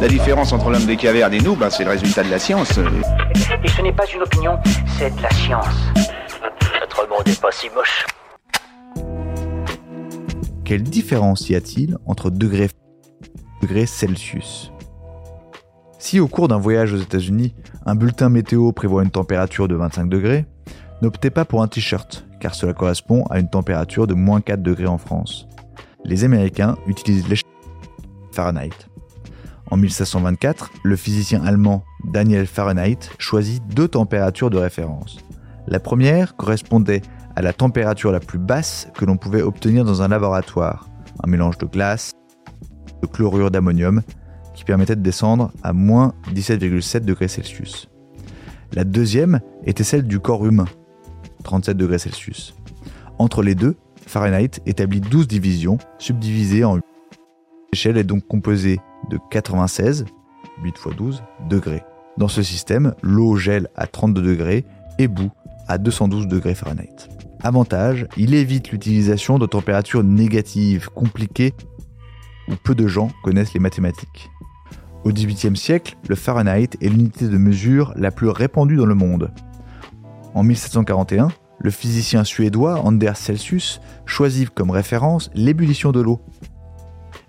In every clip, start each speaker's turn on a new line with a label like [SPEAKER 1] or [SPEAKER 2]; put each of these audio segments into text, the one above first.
[SPEAKER 1] La différence entre l'homme des cavernes et nous, ben, c'est le résultat de la science.
[SPEAKER 2] Et ce n'est pas une opinion, c'est de la science.
[SPEAKER 3] Notre monde n'est pas si moche.
[SPEAKER 4] Quelle différence y a-t-il entre degrés et degrés Celsius? Si au cours d'un voyage aux États-Unis, un bulletin météo prévoit une température de 25 degrés, n'optez pas pour un t-shirt, car cela correspond à une température de moins 4 degrés en France. Les Américains utilisent l'échelle Fahrenheit. En 1724, le physicien allemand Daniel Fahrenheit choisit deux températures de référence. La première correspondait à la température la plus basse que l'on pouvait obtenir dans un laboratoire, un mélange de glace, de chlorure d'ammonium, qui permettait de descendre à moins 17,7 degrés Celsius. La deuxième était celle du corps humain, 37 degrés Celsius. Entre les deux, Fahrenheit établit 12 divisions, subdivisées en 8. L'échelle est donc composée de 96, 8 x 12, degrés. Dans ce système, l'eau gèle à 32 degrés et bout à 212 degrés Fahrenheit. Avantage, il évite l'utilisation de températures négatives, compliquées, où peu de gens connaissent les mathématiques. Au XVIIIe siècle, le Fahrenheit est l'unité de mesure la plus répandue dans le monde. En 1741, le physicien suédois Anders Celsius choisit comme référence l'ébullition de l'eau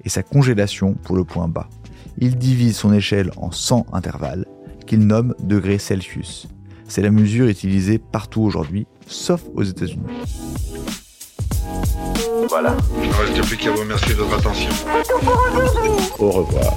[SPEAKER 4] et sa congélation pour le point bas. Il divise son échelle en 100 intervalles qu'il nomme degrés Celsius. C'est la mesure utilisée partout aujourd'hui, sauf aux États-Unis.
[SPEAKER 3] Voilà.
[SPEAKER 5] Il ne reste plus qu'à vous remercier de votre attention.
[SPEAKER 4] Au revoir.